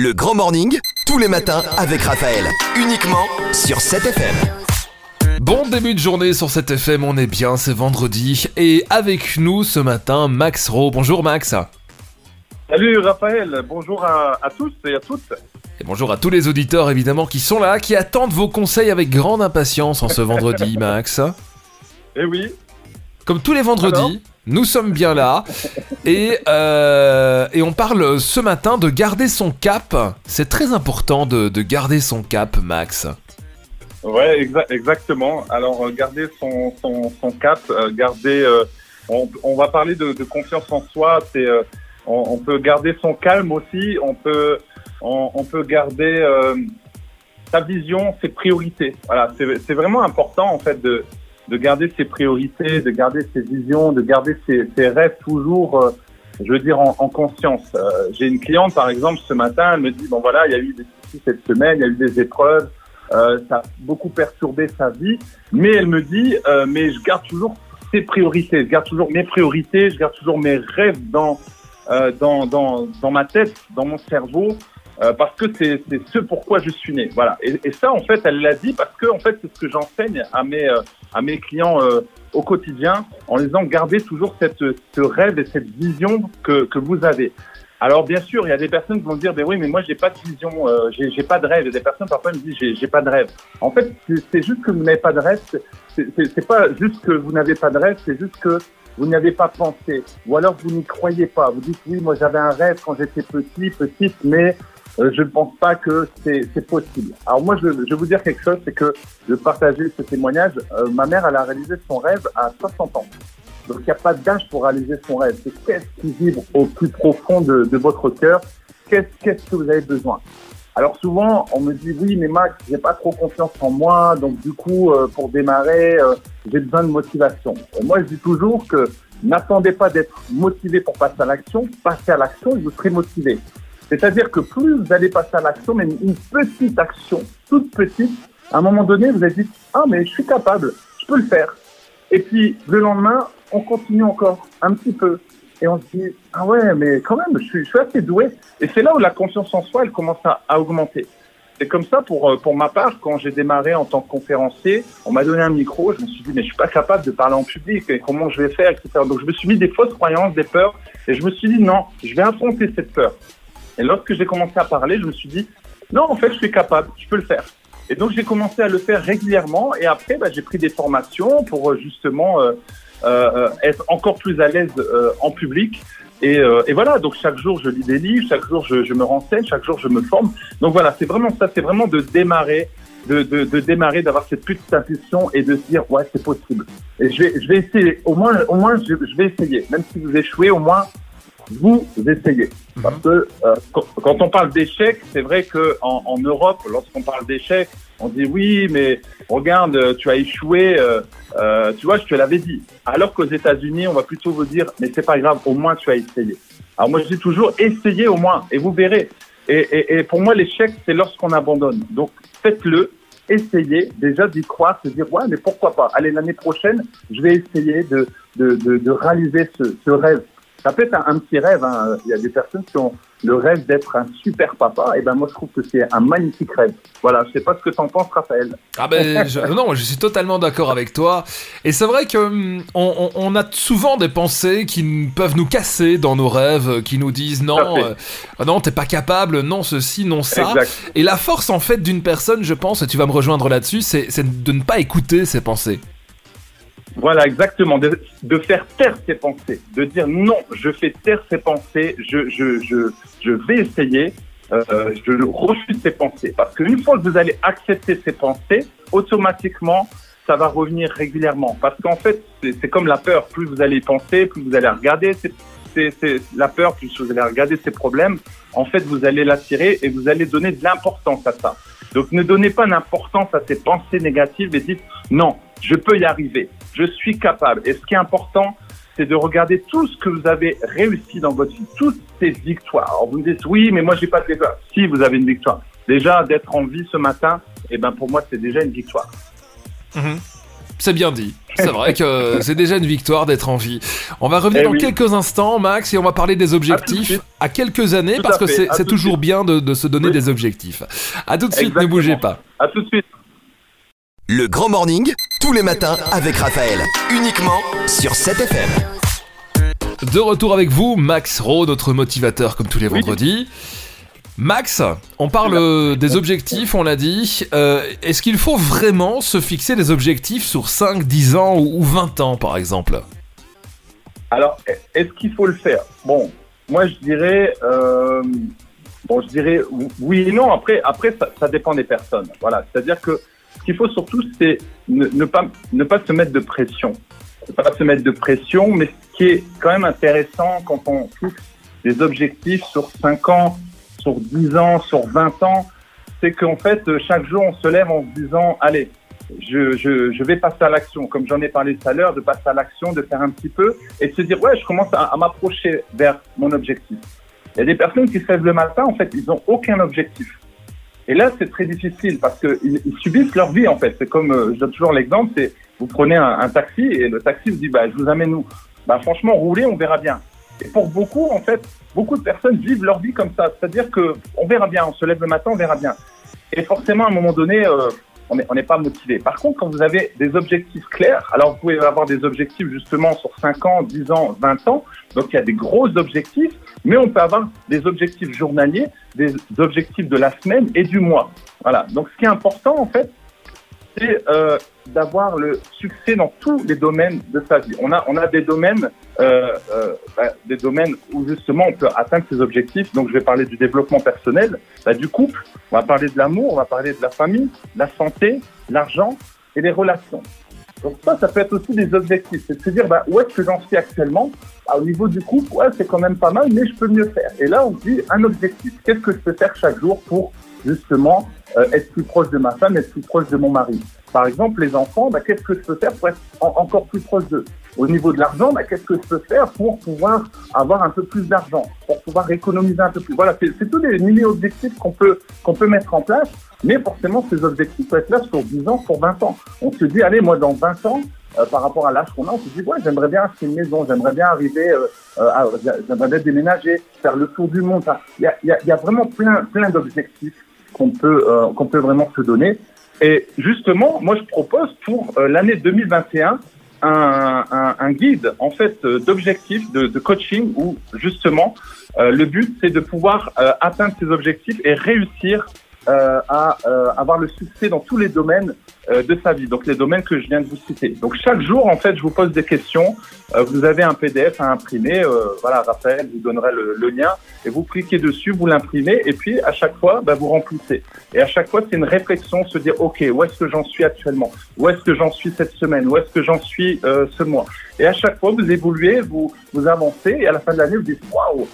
Le Grand Morning, tous les matins avec Raphaël. Uniquement sur 7FM. Bon début de journée sur cette FM, on est bien, c'est vendredi. Et avec nous ce matin, Max Rowe. Bonjour Max. Salut Raphaël, bonjour à, à tous et à toutes. Et bonjour à tous les auditeurs évidemment qui sont là, qui attendent vos conseils avec grande impatience en ce vendredi, Max. Eh oui, Comme tous les vendredis, Alors nous sommes bien là. Et, euh, et on parle ce matin de garder son cap. C'est très important de, de garder son cap, Max. ouais, exa- exactement. Alors euh, garder son, son, son cap, euh, garder. on, va parler de, confiance en soi. On, peut garder son calme aussi. On peut, on, peut garder sa vision, ses priorités. Voilà, c'est vraiment important en fait de, de garder ses priorités, de garder ses visions, de garder ses, ses rêves toujours. euh, je veux dire en, en conscience. Euh, J'ai une cliente par exemple ce matin, elle me dit bon voilà, il y a eu des soucis cette semaine, il y a eu des épreuves, euh, ça a beaucoup perturbé sa vie, mais elle me dit euh, mais je garde toujours ses priorités, je garde toujours mes priorités, je garde toujours mes rêves dans euh, dans, dans dans ma tête, dans mon cerveau. Euh, parce que c'est ce pourquoi je suis né, voilà. Et, et ça, en fait, elle l'a dit parce que, en fait, c'est ce que j'enseigne à mes euh, à mes clients euh, au quotidien, en les disant gardez toujours cette ce rêve et cette vision que que vous avez. Alors bien sûr, il y a des personnes qui vont dire, ben oui, mais moi j'ai pas de vision, euh, j'ai pas de rêve. A des personnes parfois me disent, j'ai pas de rêve. En fait, c'est juste que vous n'avez pas de rêve. c'est pas juste que vous n'avez pas de rêve, c'est juste que vous n'y avez pas pensé, ou alors vous n'y croyez pas. Vous dites, oui, moi j'avais un rêve quand j'étais petit, petite, mais euh, je ne pense pas que c'est possible. Alors moi, je, je vais vous dire quelque chose, c'est que de partager ce témoignage, euh, ma mère, elle a réalisé son rêve à 60 ans. Donc il n'y a pas d'âge pour réaliser son rêve. C'est qu'est-ce qui vibre au plus profond de, de votre cœur? Qu'est-ce qu'est-ce que vous avez besoin? Alors souvent, on me dit oui, mais Max, j'ai pas trop confiance en moi, donc du coup, euh, pour démarrer, euh, j'ai besoin de motivation. Moi, je dis toujours que n'attendez pas d'être motivé pour passer à l'action, passez à l'action et vous serez motivé. C'est-à-dire que plus vous allez passer à l'action, même une petite action, toute petite, à un moment donné, vous allez dit ah mais je suis capable, je peux le faire. Et puis le lendemain, on continue encore un petit peu. Et on se dit, ah ouais, mais quand même, je suis, assez doué. Et c'est là où la confiance en soi, elle commence à, augmenter. C'est comme ça pour, euh, pour ma part, quand j'ai démarré en tant que conférencier, on m'a donné un micro, je me suis dit, mais je suis pas capable de parler en public, comment je vais faire, etc. Donc je me suis mis des fausses croyances, des peurs, et je me suis dit, non, je vais affronter cette peur. Et lorsque j'ai commencé à parler, je me suis dit, non, en fait, je suis capable, je peux le faire. Et donc j'ai commencé à le faire régulièrement, et après, bah, j'ai pris des formations pour euh, justement euh, euh, être encore plus à l'aise euh, en public. Et, euh, et voilà, donc chaque jour je lis des livres, chaque jour je, je me renseigne, chaque jour je me forme. Donc voilà, c'est vraiment ça, c'est vraiment de démarrer, de, de, de démarrer, d'avoir cette petite impulsion et de se dire ouais c'est possible. Et je vais, je vais essayer, au moins, au moins je vais essayer, même si vous échouez, au moins vous essayez. Parce que euh, quand, on parle d'échec, c'est vrai que en, en Europe, lorsqu'on parle d'échec, on dit oui, mais regarde, tu as échoué, euh, euh, tu vois, je te l'avais dit. Alors qu'aux États-Unis, on va plutôt vous dire, mais c'est pas grave, au moins tu as essayé. Alors moi, je dis toujours, essayez au moins, et vous verrez. Et, et, et pour moi, l'échec, c'est lorsqu'on abandonne. Donc faites-le, essayez déjà d'y croire, se dire ouais, mais pourquoi pas Allez, l'année prochaine, je vais essayer de de, de, de réaliser ce, ce rêve. Ça peut être un, un petit rêve. Hein. Il y a des personnes qui ont le rêve d'être un super papa. Et ben moi, je trouve que c'est un magnifique rêve. Voilà. Je sais pas ce que t'en penses, Raphaël. Ah ben je- non, je suis totalement d'accord avec toi. Et c'est vrai que hum, on, a souvent des pensées qui peuvent nous casser dans nos rêves, qui nous disent non, euh, non, t'es pas capable, non ceci, non ça. Exact. Et la force en fait d'une personne, je pense, et tu vas me rejoindre là-dessus, c'est c'est de ne pas écouter ses pensées. Voilà, exactement. De, de faire taire ses pensées, de dire non, je fais taire ses pensées, je, je, je, je vais essayer, euh, je refuse ces pensées. Parce qu'une fois que vous allez accepter ces pensées, automatiquement, ça va revenir régulièrement. Parce qu'en fait, c'est comme la peur. Plus vous allez penser, plus vous allez regarder ces- ces- ces- la peur, plus vous allez regarder ces problèmes. En fait, vous allez l'attirer et vous allez donner de l'importance à ça. Donc, ne donnez pas d'importance à ces pensées négatives et dites non, je peux y arriver, je suis capable. Et ce qui est important, c'est de regarder tout ce que vous avez réussi dans votre vie, toutes ces victoires. Alors, vous me dites oui, mais moi j'ai pas de victoire. Si vous avez une victoire, déjà d'être en vie ce matin, eh ben pour moi c'est déjà une victoire. c'est bien dit. C'est vrai que c'est déjà une victoire d'être en vie. On va revenir Eh dans oui. quelques instants, Max, et on va parler des objectifs à, quelques années, Tout parce que c'est toujours suite. bien de, de se donner Oui. des objectifs. À tout de suite, ne bougez pas. À tout de suite. Le Grand Morning, tous les matins avec Raphaël. Uniquement sur 7FM. De retour avec vous, Max Rowe, notre motivateur comme tous les Oui. vendredis. Max, on parle euh, des objectifs, on l'a dit. Euh, Est-ce qu'il faut vraiment se fixer des objectifs sur 5, 10 ans ou ou 20 ans, par exemple? Alors, est-ce qu'il faut le faire? Bon, moi je dirais, euh, bon, je dirais oui et non. Après, après ça, ça dépend des personnes. Voilà, c'est-à-dire que ce qu'il faut surtout, c'est ne, pas ne pas se mettre de pression, ne pas se mettre de pression. Mais ce qui est quand même intéressant quand on fixe des objectifs sur 5 ans, sur 10 ans, sur 20 ans, c'est qu'en fait, chaque jour, on se lève en se disant, allez, je, je, je vais passer à l'action, comme j'en ai parlé tout à l'heure, de passer à l'action, de faire un petit peu, et de se dire, ouais, je commence à, à m'approcher vers mon objectif. Il y a des personnes qui se lèvent le matin, en fait, ils n'ont aucun objectif. Et là, c'est très difficile parce qu'ils ils subissent leur vie, en fait. C'est comme, euh, je donne toujours l'exemple, c'est vous prenez un, un taxi et le taxi vous dit, bah, je vous amène où? Bah, franchement, roulez, on verra bien. Et pour beaucoup, en fait, beaucoup de personnes vivent leur vie comme ça. C'est-à-dire que on verra bien, on se lève le matin, on verra bien. Et forcément, à un moment donné, euh, on n'est pas motivé. Par contre, quand vous avez des objectifs clairs, alors vous pouvez avoir des objectifs justement sur 5 ans, 10 ans, 20 ans. Donc il y a des gros objectifs, mais on peut avoir des objectifs journaliers, des objectifs de la semaine et du mois. Voilà. Donc ce qui est important en fait, c'est euh, d'avoir le succès dans tous les domaines de sa vie. On a, on a des domaines, euh, euh, bah, des domaines où justement on peut atteindre ses objectifs. Donc je vais parler du développement personnel, bah, du couple, on va parler de l'amour, on va parler de la famille, la santé, l'argent et les relations. Donc ça, ça peut être aussi des objectifs. C'est de se dire, bah, où est-ce que j'en suis actuellement? Ah, Au niveau du couple, ouais, c'est quand même pas mal, mais je peux mieux faire. Et là, on dit un objectif. Qu'est-ce que je peux faire chaque jour pour justement euh, être plus proche de ma femme, être plus proche de mon mari Par exemple, les enfants, bah, qu'est-ce que je peux faire pour être en- encore plus proche d'eux? Au niveau de l'argent, bah, qu'est-ce que je peux faire pour pouvoir avoir un peu plus d'argent, pour pouvoir économiser un peu plus? Voilà, c'est tous des mini-objectifs qu'on peut, qu'on peut mettre en place. Mais forcément, ces objectifs peuvent être là sur 10 ans, sur 20 ans. On se dit, allez, moi, dans 20 ans, euh, par rapport à l'âge qu'on a, on se dit, ouais, j'aimerais bien acheter une maison, j'aimerais bien arriver, euh, j'aimerais bien déménager, faire le tour du monde. Il y, a, y a vraiment plein, plein d'objectifs qu'on peut, euh, qu'on peut vraiment se donner. Et justement, moi, je propose pour euh, l'année 2021 un, un, un guide, en fait, euh, d'objectifs, de, de coaching, où justement, euh, le but, c'est de pouvoir atteindre ces objectifs et réussir à euh, avoir le succès dans tous les domaines euh, de sa vie, donc les domaines que je viens de vous citer. Donc chaque jour, en fait, je vous pose des questions. Euh, vous avez un PDF à imprimer. Euh, voilà, Raphaël vous donnerai le, lien et vous cliquez dessus, vous l'imprimez et puis à chaque fois, bah, vous remplissez. Et à chaque fois, c'est une réflexion, se dire ok, où est-ce que j'en suis actuellement? Où est-ce que j'en suis cette semaine? Où est-ce que j'en suis euh, ce mois? Et à chaque fois, vous évoluez, vous vous avancez et à la fin de l'année, vous dites waouh,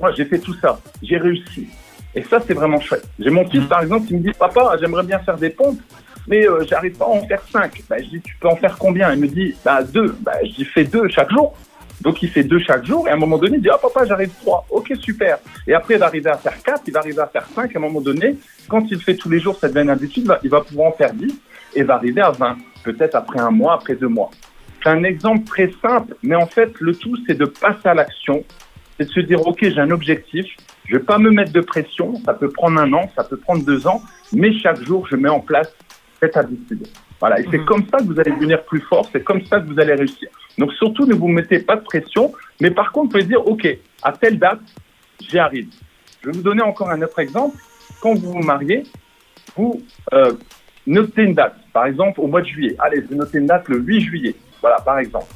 moi j'ai fait tout ça, j'ai réussi. Et ça, c'est vraiment chouette. J'ai mon fils, par exemple, qui me dit, papa, j'aimerais bien faire des pompes, mais euh, j'arrive pas à en faire cinq. Bah, je dis, tu peux en faire combien? Il me dit, bah deux. Bah, je dis, fais deux chaque jour. Donc il fait deux chaque jour, et à un moment donné, il dit, ah papa, j'arrive trois. Ok, super. Et après, il va arriver à faire quatre, il va arriver à faire cinq. À un moment donné, quand il fait tous les jours, devient une habitude, il va- il va pouvoir en faire dix, et va arriver à 20. Peut-être après un mois, après deux mois. C'est un exemple très simple, mais en fait, le tout, c'est de passer à l'action, c'est de se dire, OK, j'ai un objectif, je vais pas me mettre de pression, ça peut prendre un an, ça peut prendre deux ans, mais chaque jour, je mets en place cette habitude. Voilà, et c'est Mhm. comme ça que vous allez devenir plus fort, c'est comme ça que vous allez réussir. Donc surtout, ne vous mettez pas de pression, mais par contre, vous pouvez dire, OK, à telle date, j'y arrive. Je vais vous donner encore un autre exemple. Quand vous vous mariez, vous euh, notez une date. Par exemple, au mois de juillet. Allez, je vais noter une date le 8 juillet. Voilà, par exemple.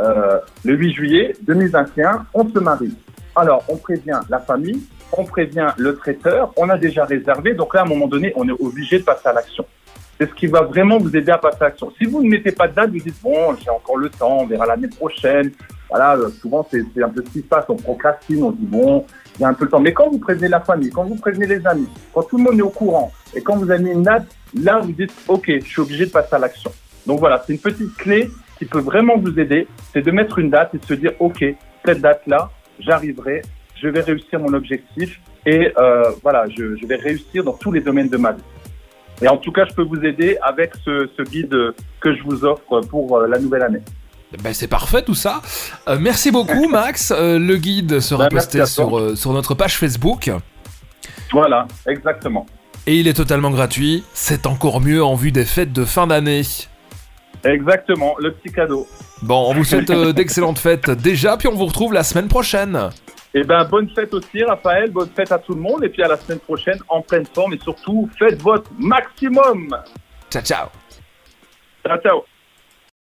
Euh, le 8 juillet 2021, on se marie. Alors, on prévient la famille, on prévient le traiteur, on a déjà réservé. Donc là, à un moment donné, on est obligé de passer à l'action. C'est ce qui va vraiment vous aider à passer à l'action. Si vous ne mettez pas de date, vous dites, bon, j'ai encore le temps, on verra l'année prochaine. Voilà, euh, souvent, c'est un peu ce qui se passe. On procrastine, on dit, bon, il y a un peu le temps. Mais quand vous prévenez la famille, quand vous prévenez les amis, quand tout le monde est au courant, et quand vous avez une date, là, vous dites, OK, je suis obligé de passer à l'action. Donc voilà, c'est une petite clé qui peut vraiment vous aider, c'est de mettre une date et de se dire, OK, cette date-là, j'arriverai, je vais réussir mon objectif et euh, voilà, je, je vais réussir dans tous les domaines de ma vie. Et en tout cas, je peux vous aider avec ce, ce guide que je vous offre pour euh, la nouvelle année. Ben, c'est parfait tout ça. Euh, merci beaucoup Max. Euh, le guide sera Ben, posté sur notre page Facebook. Voilà, exactement. Et il est totalement gratuit. C'est encore mieux en vue des fêtes de fin d'année. Exactement, le petit cadeau. Bon, on vous souhaite euh, d'excellentes fêtes déjà, puis on vous retrouve la semaine prochaine. Et ben bonne fête aussi, Raphaël. Bonne fête à tout le monde. Et puis à la semaine prochaine en pleine forme. Et surtout, faites votre maximum. Ciao, ciao. Ciao, ciao.